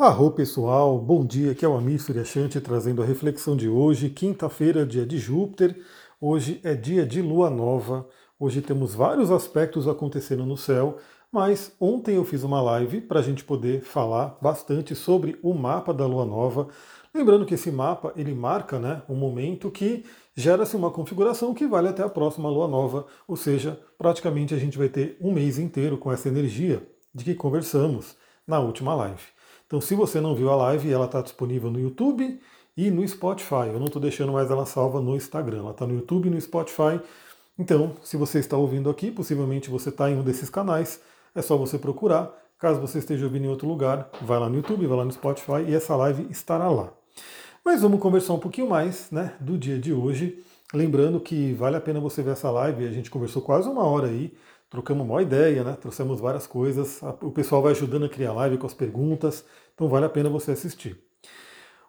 Arro pessoal, bom dia, aqui é o Amir Suryashanti trazendo a reflexão de hoje, quinta-feira, dia de Júpiter, hoje é dia de lua nova, hoje temos vários aspectos acontecendo no céu, mas ontem eu fiz uma live para a gente poder falar bastante sobre o mapa da lua nova, lembrando que esse mapa ele marca né, um momento que gera-se uma configuração que vale até a próxima lua nova, ou seja, praticamente a gente vai ter um mês inteiro com essa energia de que conversamos na última live. Então, se você não viu a live, ela está disponível no YouTube e no Spotify. Eu não estou deixando mais ela salva no Instagram. Ela está no YouTube e no Spotify. Então, se você está ouvindo aqui, possivelmente você está em um desses canais, é só você procurar. Caso você esteja ouvindo em outro lugar, vai lá no YouTube, vai lá no Spotify e essa live estará lá. Mas vamos conversar um pouquinho mais né, do dia de hoje. Lembrando que vale a pena você ver essa live, a gente conversou quase uma hora aí trocamos uma ideia, né? Trouxemos várias coisas. O pessoal vai ajudando a criar live com as perguntas, então vale a pena você assistir.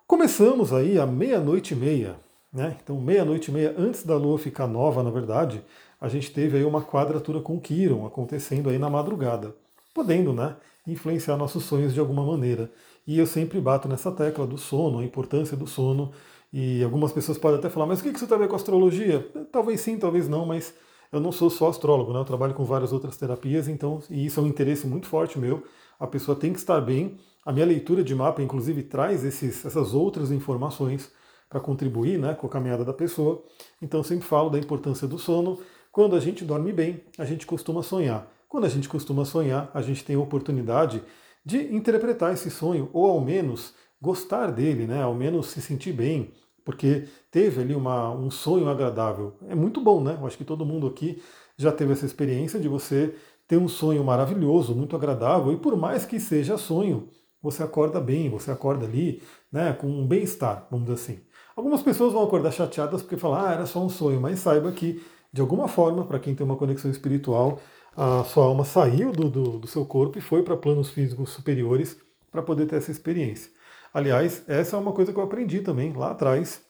Começamos aí à meia-noite e meia, né? Então, meia-noite e meia, antes da lua ficar nova, na verdade, a gente teve aí uma quadratura com Quiron acontecendo aí na madrugada, podendo, né? Influenciar nossos sonhos de alguma maneira. E eu sempre bato nessa tecla do sono, a importância do sono. E algumas pessoas podem até falar, mas o que isso tem a ver com astrologia? Talvez sim, talvez não, mas eu não sou só astrólogo, né? eu trabalho com várias outras terapias, então, e isso é um interesse muito forte meu. A pessoa tem que estar bem. A minha leitura de mapa, inclusive, traz esses, essas outras informações para contribuir né, com a caminhada da pessoa. Então, sempre falo da importância do sono. Quando a gente dorme bem, a gente costuma sonhar. Quando a gente costuma sonhar, a gente tem a oportunidade de interpretar esse sonho, ou ao menos gostar dele, né? ao menos se sentir bem, porque teve ali uma, um sonho agradável. É muito bom, né? Eu acho que todo mundo aqui já teve essa experiência de você ter um sonho maravilhoso, muito agradável, e por mais que seja sonho, você acorda bem, você acorda ali né, com um bem-estar, vamos dizer assim. Algumas pessoas vão acordar chateadas porque falam, ah, era só um sonho, mas saiba que, de alguma forma, para quem tem uma conexão espiritual, a sua alma saiu do, do, do seu corpo e foi para planos físicos superiores para poder ter essa experiência. Aliás, essa é uma coisa que eu aprendi também lá atrás,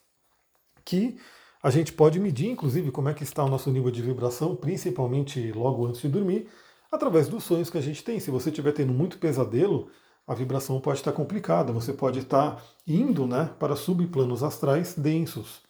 que a gente pode medir, inclusive, como é que está o nosso nível de vibração, principalmente logo antes de dormir, através dos sonhos que a gente tem. Se você estiver tendo muito pesadelo, a vibração pode estar complicada, você pode estar indo né, para subplanos astrais densos.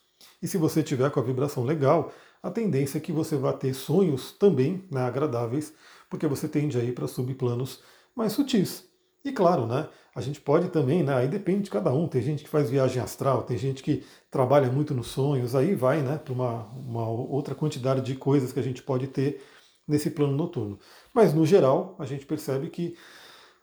E se você tiver com a vibração legal, a tendência é que você vá ter sonhos também né, agradáveis, porque você tende a ir para subplanos mais sutis. E claro, né, a gente pode também, né, aí depende de cada um. Tem gente que faz viagem astral, tem gente que trabalha muito nos sonhos, aí vai né, para uma, uma outra quantidade de coisas que a gente pode ter nesse plano noturno. Mas no geral, a gente percebe que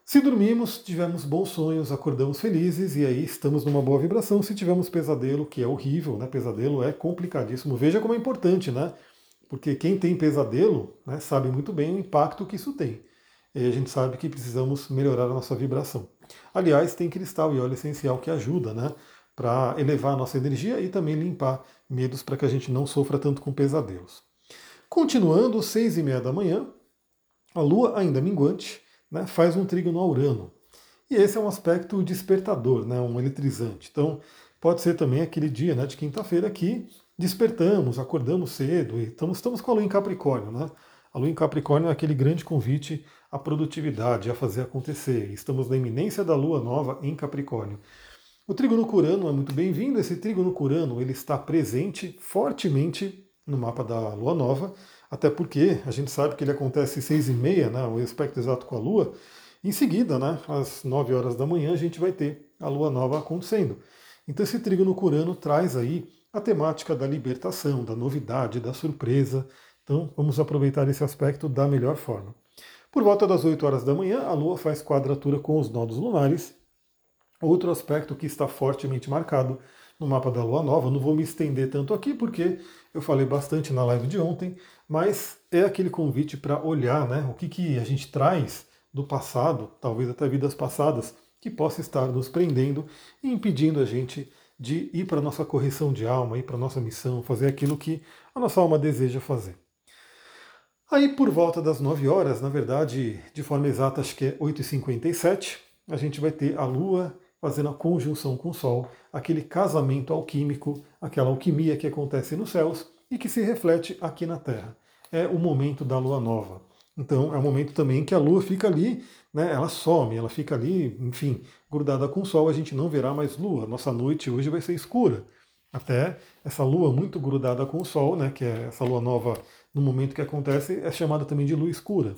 se dormimos, tivemos bons sonhos, acordamos felizes e aí estamos numa boa vibração. Se tivermos pesadelo, que é horrível, né? Pesadelo é complicadíssimo. Veja como é importante, né? Porque quem tem pesadelo né, sabe muito bem o impacto que isso tem a gente sabe que precisamos melhorar a nossa vibração. Aliás, tem cristal e óleo essencial que ajuda, né? Para elevar a nossa energia e também limpar medos para que a gente não sofra tanto com pesadelos. Continuando, seis e meia da manhã, a Lua, ainda minguante, né, faz um trígono ao Urano. E esse é um aspecto despertador, né, um eletrizante. Então, pode ser também aquele dia né, de quinta-feira que despertamos, acordamos cedo e estamos, estamos com a Lua em Capricórnio. Né? A Lua em Capricórnio é aquele grande convite à produtividade, a fazer acontecer. Estamos na iminência da Lua nova em Capricórnio. O trígono curano é muito bem-vindo. Esse trígono curano ele está presente fortemente no mapa da Lua nova, até porque a gente sabe que ele acontece às seis e meia, né, o aspecto exato com a Lua. Em seguida, né, às nove horas da manhã, a gente vai ter a Lua nova acontecendo. Então esse trígono curano traz aí a temática da libertação, da novidade, da surpresa, então vamos aproveitar esse aspecto da melhor forma. Por volta das 8 horas da manhã, a Lua faz quadratura com os nodos lunares. Outro aspecto que está fortemente marcado no mapa da Lua Nova, não vou me estender tanto aqui porque eu falei bastante na live de ontem, mas é aquele convite para olhar né, o que, que a gente traz do passado, talvez até vidas passadas, que possa estar nos prendendo e impedindo a gente de ir para a nossa correção de alma, ir para a nossa missão, fazer aquilo que a nossa alma deseja fazer. Aí por volta das 9 horas, na verdade, de forma exata, acho que é 8h57, a gente vai ter a Lua fazendo a conjunção com o Sol, aquele casamento alquímico, aquela alquimia que acontece nos céus e que se reflete aqui na Terra. É o momento da Lua Nova. Então é o momento também que a Lua fica ali né, ela some, ela fica ali, enfim, grudada com o Sol, a gente não verá mais Lua. Nossa noite hoje vai ser escura. Até essa Lua muito grudada com o Sol, né, que é essa Lua nova no momento que acontece, é chamada também de Lua escura.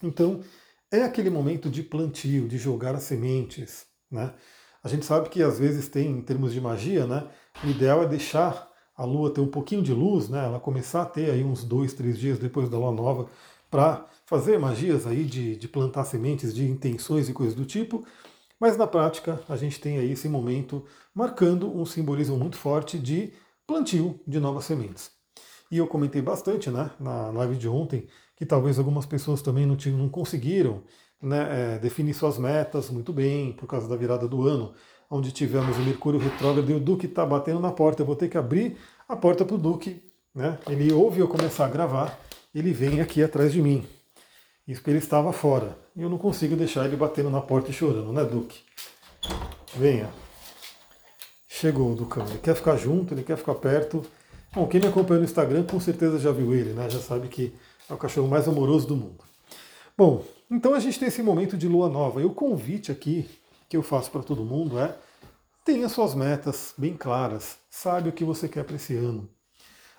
Então, é aquele momento de plantio, de jogar as sementes, né? A gente sabe que às vezes tem, em termos de magia, né? O ideal é deixar a Lua ter um pouquinho de luz, né? Ela começar a ter aí uns dois, três dias depois da Lua nova, para fazer magias aí de, de plantar sementes, de intenções e coisas do tipo. Mas na prática a gente tem aí esse momento marcando um simbolismo muito forte de plantio de novas sementes. E eu comentei bastante né, na live de ontem que talvez algumas pessoas também não, não conseguiram né, é, definir suas metas muito bem por causa da virada do ano, onde tivemos o Mercúrio retrógrado e o Duque está batendo na porta. Eu vou ter que abrir a porta para o Duque. Né? Ele ouve eu começar a gravar, ele vem aqui atrás de mim. Isso porque ele estava fora. E eu não consigo deixar ele batendo na porta e chorando, né, Duque? Venha. Chegou o Ducão. Ele quer ficar junto, ele quer ficar perto. Bom, quem me acompanha no Instagram com certeza já viu ele, né? Já sabe que é o cachorro mais amoroso do mundo. Bom, então a gente tem esse momento de lua nova. E o convite aqui que eu faço para todo mundo é tenha suas metas bem claras, sabe o que você quer para esse ano.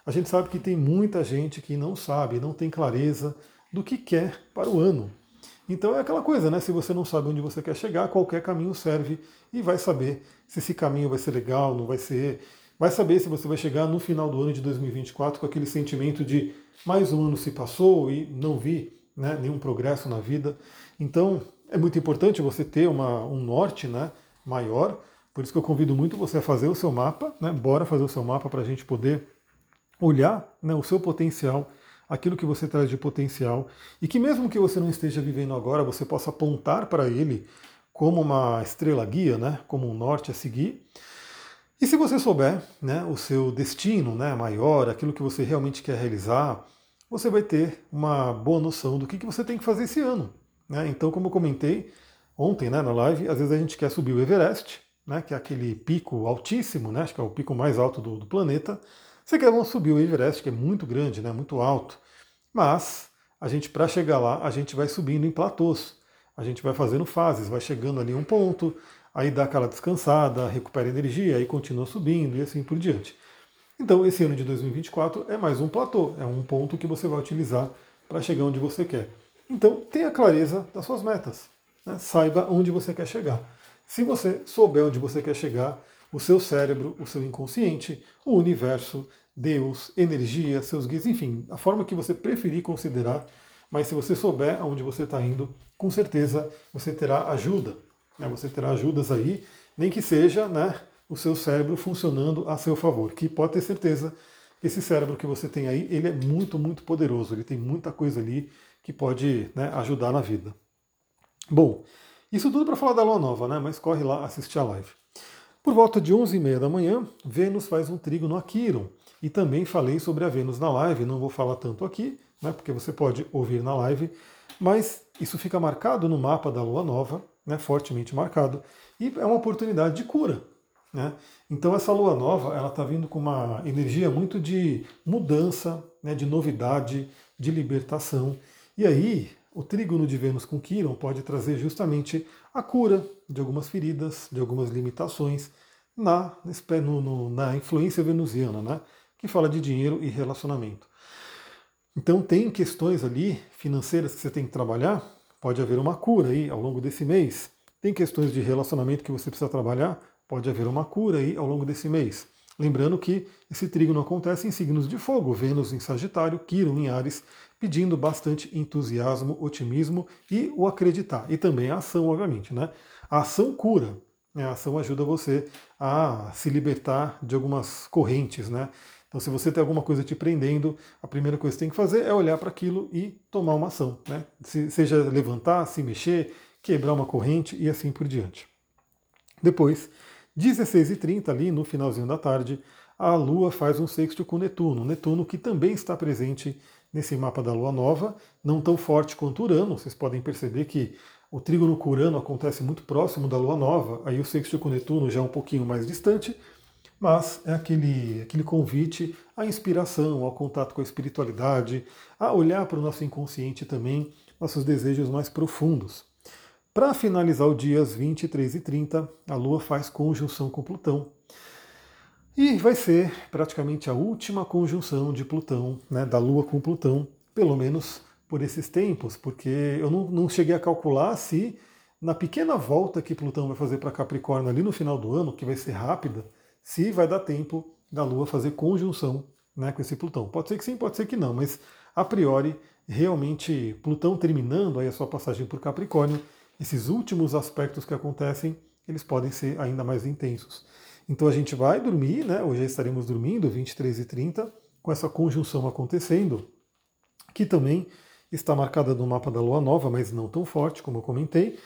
A gente sabe que tem muita gente que não sabe, não tem clareza do que quer para o ano. Então é aquela coisa, né? Se você não sabe onde você quer chegar, qualquer caminho serve e vai saber se esse caminho vai ser legal, não vai ser. Vai saber se você vai chegar no final do ano de 2024 com aquele sentimento de mais um ano se passou e não vi né, nenhum progresso na vida. Então é muito importante você ter uma, um norte né, maior. Por isso que eu convido muito você a fazer o seu mapa, né? Bora fazer o seu mapa para a gente poder olhar né, o seu potencial, aquilo que você traz de potencial, e que mesmo que você não esteja vivendo agora, você possa apontar para ele como uma estrela guia, né, como um norte a seguir. E se você souber né, o seu destino né, maior, aquilo que você realmente quer realizar, você vai ter uma boa noção do que, que você tem que fazer esse ano. Né? Então, como eu comentei ontem né, na live, às vezes a gente quer subir o Everest, né, que é aquele pico altíssimo, né, acho que é o pico mais alto do, do planeta. Você quer subir o Everest, que é muito grande, né, muito alto, mas a gente, para chegar lá, a gente vai subindo em platôs. A gente vai fazendo fases, vai chegando ali um ponto, aí dá aquela descansada, recupera energia, aí continua subindo e assim por diante. Então, esse ano de 2024 é mais um platô, é um ponto que você vai utilizar para chegar onde você quer. Então, tenha clareza das suas metas, né? saiba onde você quer chegar. Se você souber onde você quer chegar, o seu cérebro, o seu inconsciente, o universo, Deus, energia, seus guias, enfim, a forma que você preferir considerar, mas se você souber aonde você está indo, com certeza você terá ajuda. Né? Você terá ajudas aí, nem que seja né, o seu cérebro funcionando a seu favor, que pode ter certeza que esse cérebro que você tem aí, ele é muito, muito poderoso, ele tem muita coisa ali que pode né, ajudar na vida. Bom, isso tudo para falar da lua nova, né? Mas corre lá assistir a live. Por volta de 11h30 da manhã, Vênus faz um trígono a Quiron. E também falei sobre a Vênus na live, não vou falar tanto aqui, né, porque você pode ouvir na live, mas isso fica marcado no mapa da lua nova, né, fortemente marcado, e é uma oportunidade de cura. Né? Então essa lua nova ela está vindo com uma energia muito de mudança, né, de novidade, de libertação. E aí o trígono de Vênus com Quiron pode trazer justamente a cura de algumas feridas, de algumas limitações na, na influência venusiana, né? que fala de dinheiro e relacionamento. Então tem questões ali financeiras que você tem que trabalhar, pode haver uma cura aí ao longo desse mês. Tem questões de relacionamento que você precisa trabalhar, pode haver uma cura aí ao longo desse mês. Lembrando que esse trígono acontece em signos de fogo, Vênus em Sagitário, Quirón em Ares, pedindo bastante entusiasmo, otimismo e o acreditar. E também a ação, obviamente. Né? A ação cura. Né? A ação ajuda você a se libertar de algumas correntes. Né? Então, se você tem alguma coisa te prendendo, a primeira coisa que você tem que fazer é olhar para aquilo e tomar uma ação. Né? Se, seja levantar, se mexer, quebrar uma corrente e assim por diante. Depois, 16h30, ali no finalzinho da tarde, a Lua faz um sexto com Netuno. Netuno que também está presente nesse mapa da Lua Nova, não tão forte quanto Urano. Vocês podem perceber que o trígono com Urano acontece muito próximo da Lua Nova, aí o sexto com Netuno já é um pouquinho mais distante, mas é aquele, aquele convite à inspiração, ao contato com a espiritualidade, a olhar para o nosso inconsciente também, nossos desejos mais profundos. Para finalizar o dia às 23 e 30, a Lua faz conjunção com Plutão. E vai ser praticamente a última conjunção de Plutão, né, da Lua com Plutão, pelo menos por esses tempos, porque eu não, não cheguei a calcular se na pequena volta que Plutão vai fazer para Capricórnio ali no final do ano, que vai ser rápida, se vai dar tempo da Lua fazer conjunção né, com esse Plutão. Pode ser que sim, pode ser que não, mas a priori, realmente, Plutão terminando aí a sua passagem por Capricórnio, esses últimos aspectos que acontecem, eles podem ser ainda mais intensos. Então a gente vai dormir, né? Hoje estaremos dormindo, 23 e 30, com essa conjunção acontecendo, que também está marcada no mapa da Lua Nova, mas não tão forte, como eu comentei,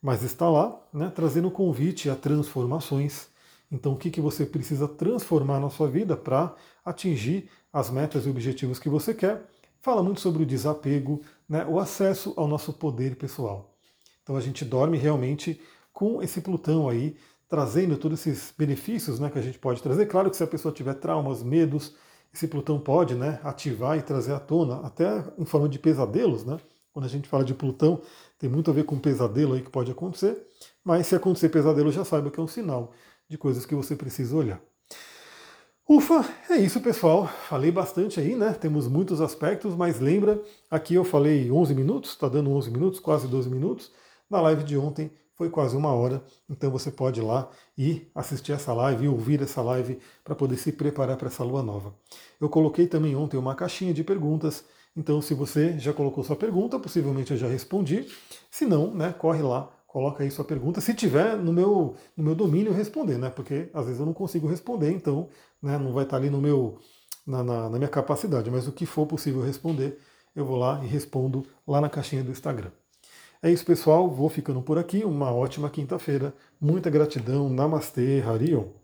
mas está lá, né, trazendo convite a transformações. Então, o que, que você precisa transformar na sua vida para atingir as metas e objetivos que você quer? Fala muito sobre o desapego, né, o acesso ao nosso poder pessoal. Então a gente dorme realmente com esse Plutão aí, trazendo todos esses benefícios né, que a gente pode trazer. Claro que se a pessoa tiver traumas, medos, esse Plutão pode né, ativar e trazer à tona, até em forma de pesadelos. Né? Quando a gente fala de Plutão, tem muito a ver com pesadelo aí que pode acontecer. Mas se acontecer pesadelo, já saiba que é um sinal de coisas que você precisa olhar. Ufa, é isso pessoal. Falei bastante aí, né? Temos muitos aspectos, mas lembra, aqui eu falei 11 minutos, está dando 11 minutos, quase 12 minutos. Na live de ontem foi quase uma hora, então você pode ir lá e assistir essa live ouvir essa live para poder se preparar para essa lua nova. Eu coloquei também ontem uma caixinha de perguntas, então se você já colocou sua pergunta, possivelmente eu já respondi. Se não, né, corre lá, coloca aí sua pergunta. Se tiver no meu, no meu domínio responder, né? Porque às vezes eu não consigo responder, então né, não vai estar ali no meu, na, na, na minha capacidade, mas o que for possível responder, eu vou lá e respondo lá na caixinha do Instagram. É isso, pessoal. Vou ficando por aqui. Uma ótima quinta-feira. Muita gratidão. Namastê, Harion.